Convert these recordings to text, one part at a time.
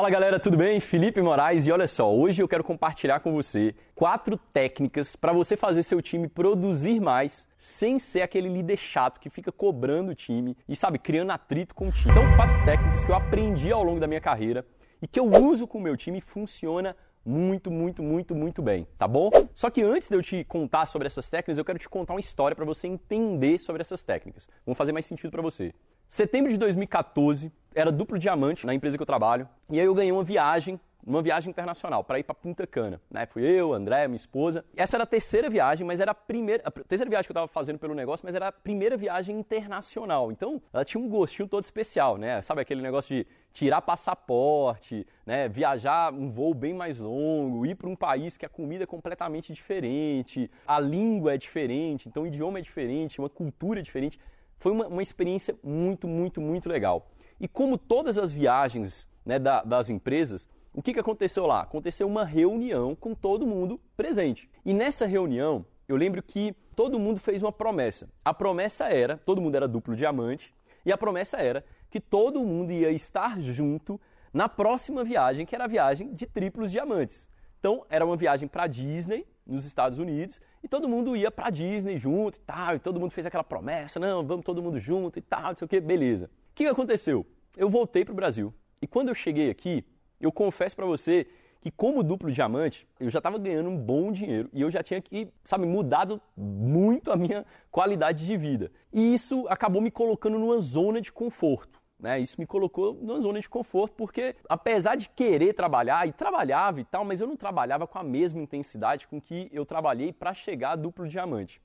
Fala galera, tudo bem? Felipe Moraes e olha só, hoje eu quero compartilhar com você quatro técnicas para você fazer seu time produzir mais sem ser aquele líder chato que fica cobrando o time e sabe, criando atrito com o time. Então, quatro técnicas que eu aprendi ao longo da minha carreira e que eu uso com o meu time e funciona muito, muito, muito, muito bem, tá bom? Só que antes de eu te contar sobre essas técnicas, eu quero te contar uma história para você entender sobre essas técnicas. Vão fazer mais sentido para você. Setembro de 2014, era duplo diamante na empresa que eu trabalho, e aí eu ganhei uma viagem, uma viagem internacional para ir para Punta Cana. Né? Fui eu, André, minha esposa. Essa era a terceira viagem, mas era a primeira, a terceira viagem que eu estava fazendo pelo negócio, mas era a primeira viagem internacional. Então, ela tinha um gostinho todo especial, né? Sabe aquele negócio de tirar passaporte, né? Viajar um voo bem mais longo, ir para um país que a comida é completamente diferente, a língua é diferente, então o idioma é diferente, uma cultura é diferente. Foi uma, uma experiência muito, muito, muito legal. E como todas as viagens né, da, das empresas, o que, que aconteceu lá? Aconteceu uma reunião com todo mundo presente. E nessa reunião, eu lembro que todo mundo fez uma promessa. A promessa era, todo mundo era duplo diamante, e a promessa era que todo mundo ia estar junto na próxima viagem, que era a viagem de triplos diamantes. Então, era uma viagem para Disney, nos Estados Unidos, e todo mundo ia para Disney junto e tal, e todo mundo fez aquela promessa, não, vamos todo mundo junto e tal, não sei o que, beleza. O que aconteceu? Eu voltei para o Brasil, e quando eu cheguei aqui, eu confesso para você que como duplo diamante, eu já estava ganhando um bom dinheiro e eu já tinha que, sabe, mudado muito a minha qualidade de vida. E isso acabou me colocando numa zona de conforto. Né? Isso me colocou numa zona de conforto, porque apesar de querer trabalhar, e trabalhava e tal, mas eu não trabalhava com a mesma intensidade com que eu trabalhei para chegar a duplo diamante.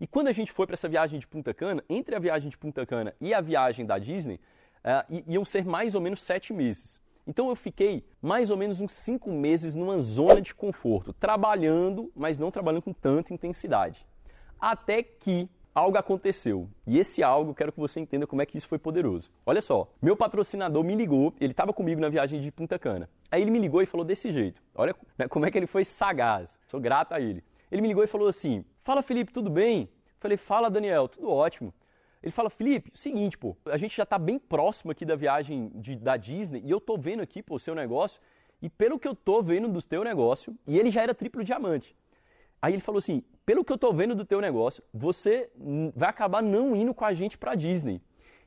E quando a gente foi para essa viagem de Punta Cana, entre a viagem de Punta Cana e a viagem da Disney, uh, iam ser mais ou menos sete meses. Então eu fiquei mais ou menos uns cinco meses numa zona de conforto, trabalhando, mas não trabalhando com tanta intensidade. Até que algo aconteceu. E esse algo, quero que você entenda como é que isso foi poderoso. Olha só, meu patrocinador me ligou, ele estava comigo na viagem de Punta Cana. Aí ele me ligou e falou desse jeito. Olha né, como é que ele foi sagaz. Sou grato a ele. Ele me ligou e falou assim: Fala Felipe, tudo bem? Falei, fala Daniel, tudo ótimo. Ele fala, Felipe, seguinte, pô, a gente já está bem próximo aqui da viagem de, da Disney e eu tô vendo aqui, pô, o seu negócio e pelo que eu tô vendo do teu negócio, e ele já era triplo diamante. Aí ele falou assim: pelo que eu estou vendo do teu negócio, você vai acabar não indo com a gente para Disney.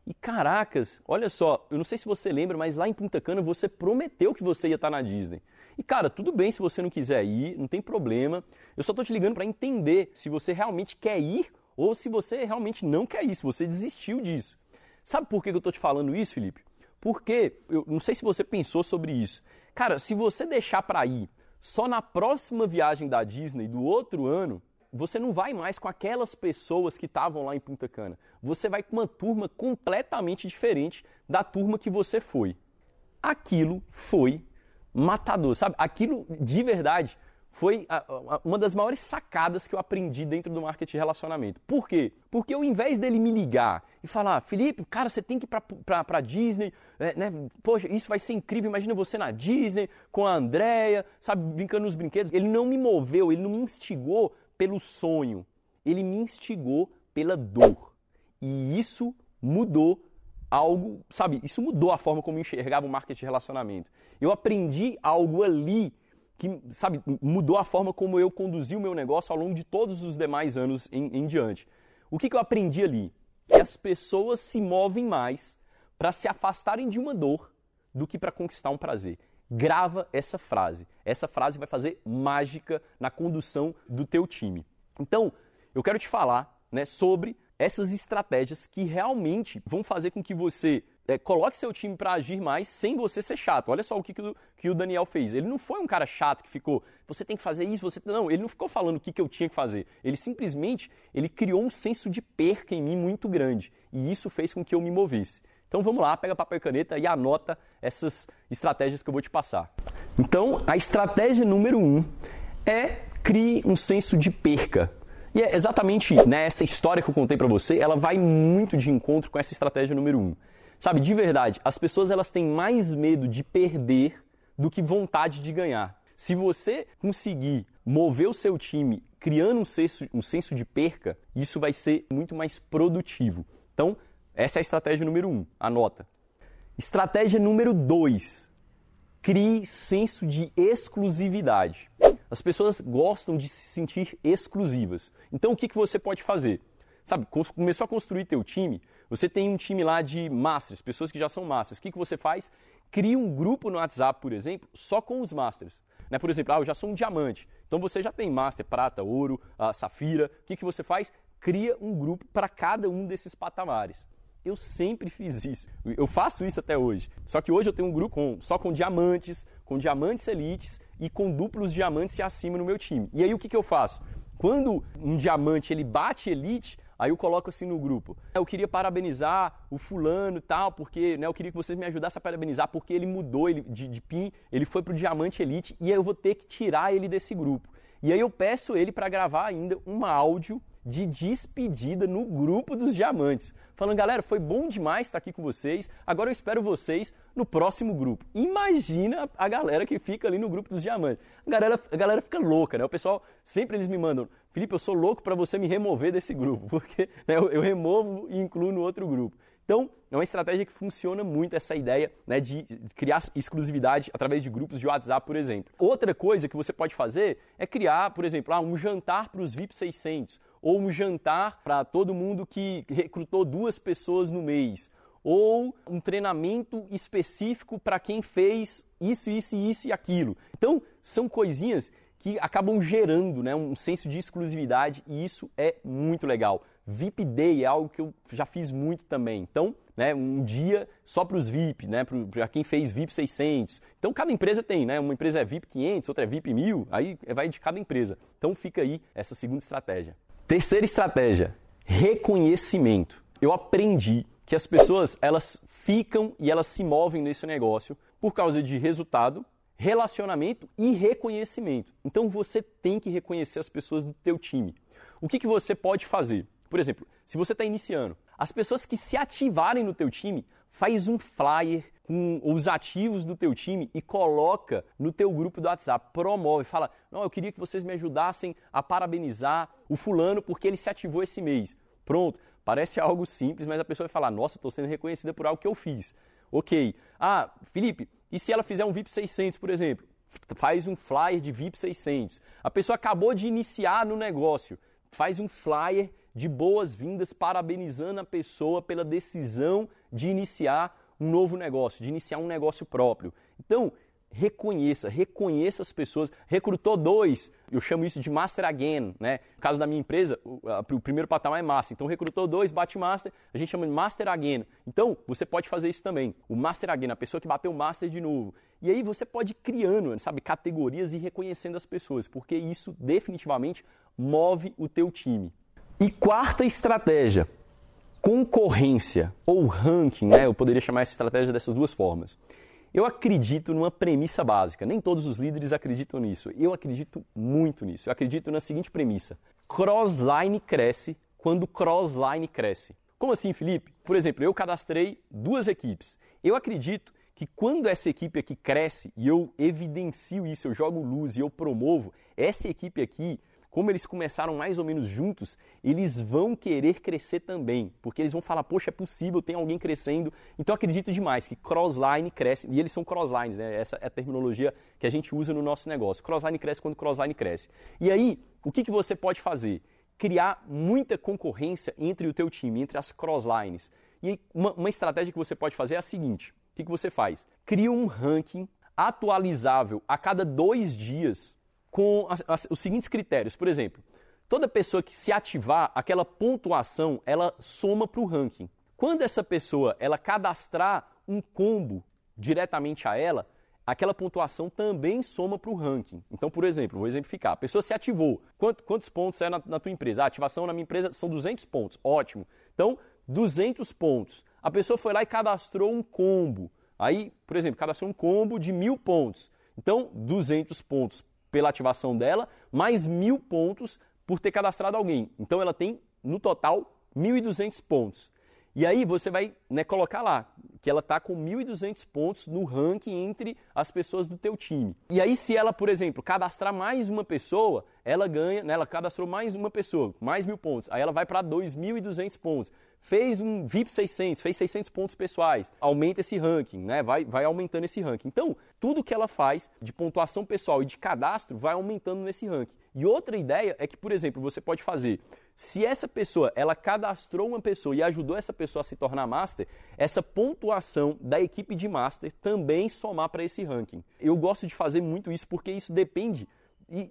E caracas, olha só, eu não sei se você lembra, mas lá em Punta Cana você prometeu que você ia estar tá na Disney. E cara, tudo bem se você não quiser ir, não tem problema. Eu só estou te ligando para entender se você realmente quer ir ou se você realmente não quer ir, se você desistiu disso. Sabe por que eu estou te falando isso, Felipe? Porque eu não sei se você pensou sobre isso. Cara, se você deixar para ir só na próxima viagem da Disney do outro ano, você não vai mais com aquelas pessoas que estavam lá em Punta Cana. Você vai com uma turma completamente diferente da turma que você foi. Aquilo foi matador, sabe? Aquilo de verdade foi a, a, uma das maiores sacadas que eu aprendi dentro do marketing de relacionamento. Por quê? Porque ao invés dele me ligar e falar, Felipe, cara, você tem que ir para Disney, é, né? Poxa, isso vai ser incrível, imagina você na Disney, com a Andrea, sabe, brincando nos brinquedos. Ele não me moveu, ele não me instigou pelo sonho, ele me instigou pela dor. E isso mudou algo, sabe, isso mudou a forma como eu enxergava o marketing de relacionamento. Eu aprendi algo ali que, sabe, mudou a forma como eu conduzi o meu negócio ao longo de todos os demais anos em, em diante. O que, que eu aprendi ali? Que as pessoas se movem mais para se afastarem de uma dor do que para conquistar um prazer. Grava essa frase. Essa frase vai fazer mágica na condução do teu time. Então, eu quero te falar né, sobre essas estratégias que realmente vão fazer com que você é, coloque seu time para agir mais sem você ser chato. Olha só o que, que, o, que o Daniel fez. Ele não foi um cara chato que ficou, você tem que fazer isso, você. Não, ele não ficou falando o que, que eu tinha que fazer. Ele simplesmente ele criou um senso de perca em mim muito grande. E isso fez com que eu me movesse. Então vamos lá, pega papel e caneta e anota essas estratégias que eu vou te passar. Então, a estratégia número um é crie um senso de perca. E é exatamente nessa história que eu contei para você, ela vai muito de encontro com essa estratégia número um. Sabe, de verdade, as pessoas elas têm mais medo de perder do que vontade de ganhar. Se você conseguir mover o seu time criando um senso, um senso de perca, isso vai ser muito mais produtivo. Então, essa é a estratégia número um, anota. Estratégia número dois, Crie senso de exclusividade. As pessoas gostam de se sentir exclusivas. Então, o que, que você pode fazer? Sabe, começou a construir teu time, você tem um time lá de masters, pessoas que já são masters. O que, que você faz? Cria um grupo no WhatsApp, por exemplo, só com os masters. Né? Por exemplo, ah, eu já sou um diamante. Então você já tem master, prata, ouro, uh, safira. O que, que você faz? Cria um grupo para cada um desses patamares. Eu sempre fiz isso. Eu faço isso até hoje. Só que hoje eu tenho um grupo com, só com diamantes, com diamantes elites e com duplos diamantes e acima no meu time. E aí o que, que eu faço? Quando um diamante ele bate elite, Aí eu coloco assim no grupo. Eu queria parabenizar o fulano e tal, porque né, eu queria que vocês me ajudassem a parabenizar, porque ele mudou ele, de, de PIN, ele foi pro Diamante Elite e eu vou ter que tirar ele desse grupo. E aí eu peço ele para gravar ainda um áudio de despedida no grupo dos diamantes. Falando, galera, foi bom demais estar aqui com vocês. Agora eu espero vocês no próximo grupo. Imagina a galera que fica ali no grupo dos diamantes. A galera, a galera fica louca, né? O pessoal sempre eles me mandam, Felipe, eu sou louco para você me remover desse grupo, porque né, eu, eu removo e incluo no outro grupo. Então, é uma estratégia que funciona muito essa ideia né, de criar exclusividade através de grupos de WhatsApp, por exemplo. Outra coisa que você pode fazer é criar, por exemplo, ah, um jantar para os VIP 600 ou um jantar para todo mundo que recrutou duas pessoas no mês ou um treinamento específico para quem fez isso, isso, isso e aquilo. Então, são coisinhas que acabam gerando né, um senso de exclusividade e isso é muito legal. VIP Day é algo que eu já fiz muito também. Então, né, um dia só para os VIP, né, para quem fez VIP 600. Então, cada empresa tem, né? Uma empresa é VIP 500, outra é VIP 1000, aí vai de cada empresa. Então, fica aí essa segunda estratégia. Terceira estratégia, reconhecimento. Eu aprendi que as pessoas, elas ficam e elas se movem nesse negócio por causa de resultado relacionamento e reconhecimento. Então você tem que reconhecer as pessoas do teu time. O que, que você pode fazer? Por exemplo, se você está iniciando, as pessoas que se ativarem no teu time, faz um flyer com os ativos do teu time e coloca no teu grupo do WhatsApp, promove, fala, não, eu queria que vocês me ajudassem a parabenizar o fulano porque ele se ativou esse mês. Pronto, parece algo simples, mas a pessoa vai falar, nossa, estou sendo reconhecida por algo que eu fiz. Ok. Ah, Felipe, e se ela fizer um VIP 600, por exemplo? Faz um flyer de VIP 600. A pessoa acabou de iniciar no negócio. Faz um flyer de boas-vindas parabenizando a pessoa pela decisão de iniciar um novo negócio, de iniciar um negócio próprio. Então, reconheça, reconheça as pessoas. Recrutou dois, eu chamo isso de master again, né? No caso da minha empresa, o, primeiro patamar é master. Então recrutou dois, bate master, a gente chama de master again. Então, você pode fazer isso também. O master again, a pessoa que bateu master de novo. E aí você pode ir criando, sabe, categorias e reconhecendo as pessoas, porque isso definitivamente move o teu time. E quarta estratégia, concorrência ou ranking, né? Eu poderia chamar essa estratégia dessas duas formas. Eu acredito numa premissa básica. Nem todos os líderes acreditam nisso. Eu acredito muito nisso. Eu acredito na seguinte premissa: crossline cresce quando crossline cresce. Como assim, Felipe? Por exemplo, eu cadastrei duas equipes. Eu acredito que quando essa equipe aqui cresce e eu evidencio isso, eu jogo luz e eu promovo, essa equipe aqui como eles começaram mais ou menos juntos, eles vão querer crescer também, porque eles vão falar, poxa, é possível, tem alguém crescendo. Então acredito demais que crossline cresce, e eles são crosslines, né? essa é a terminologia que a gente usa no nosso negócio. Crossline cresce quando crossline cresce. E aí, o que, que você pode fazer? Criar muita concorrência entre o teu time, entre as crosslines. E uma, uma estratégia que você pode fazer é a seguinte, o que, que você faz? Cria um ranking atualizável a cada dois dias com as, as, os seguintes critérios. Por exemplo, toda pessoa que se ativar, aquela pontuação, ela soma para o ranking. Quando essa pessoa ela cadastrar um combo diretamente a ela, aquela pontuação também soma para o ranking. Então, por exemplo, vou exemplificar. A pessoa se ativou. Quanto, quantos pontos é na, na tua empresa? A ativação na minha empresa são 200 pontos. Ótimo. Então, 200 pontos. A pessoa foi lá e cadastrou um combo. Aí, por exemplo, cadastrou um combo de mil pontos. Então, 200 pontos pela ativação dela, mais mil pontos por ter cadastrado alguém. Então ela tem, no total, 1.200 pontos. E aí você vai né, colocar lá que ela está com 1.200 pontos no ranking entre as pessoas do teu time. E aí se ela, por exemplo, cadastrar mais uma pessoa, ela ganha, né, ela cadastrou mais uma pessoa, mais mil pontos, aí ela vai para 2.200 pontos. Fez um VIP 600, fez 600 pontos pessoais, aumenta esse ranking, né, vai, vai aumentando esse ranking. Então, tudo que ela faz de pontuação pessoal e de cadastro vai aumentando nesse ranking. E outra ideia é que, por exemplo, você pode fazer se essa pessoa, ela cadastrou uma pessoa e ajudou essa pessoa a se tornar master, essa pontuação da equipe de master também somar para esse ranking. Eu gosto de fazer muito isso porque isso depende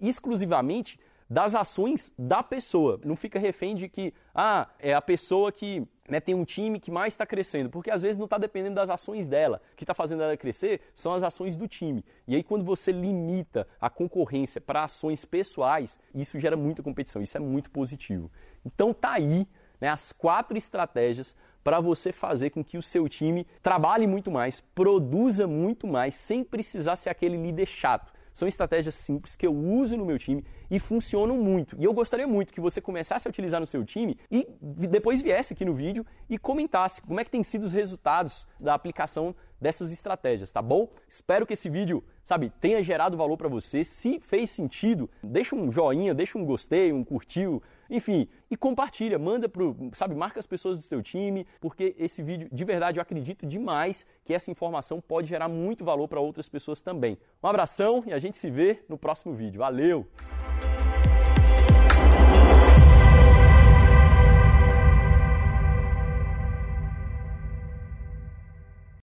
exclusivamente das ações da pessoa. Não fica refém de que, ah, é a pessoa que né, tem um time que mais está crescendo, porque às vezes não está dependendo das ações dela. O que está fazendo ela crescer são as ações do time. E aí, quando você limita a concorrência para ações pessoais, isso gera muita competição. Isso é muito positivo. Então, tá aí né, as quatro estratégias para você fazer com que o seu time trabalhe muito mais, produza muito mais, sem precisar ser aquele líder chato são estratégias simples que eu uso no meu time e funcionam muito. E eu gostaria muito que você começasse a utilizar no seu time e depois viesse aqui no vídeo e comentasse como é que tem sido os resultados da aplicação dessas estratégias, tá bom? Espero que esse vídeo, sabe, tenha gerado valor para você. Se fez sentido, deixa um joinha, deixa um gostei, um curtiu, enfim, e compartilha, manda pro, sabe, marca as pessoas do seu time, porque esse vídeo, de verdade, eu acredito demais que essa informação pode gerar muito valor para outras pessoas também. Um abração e a gente se vê no próximo vídeo. Valeu!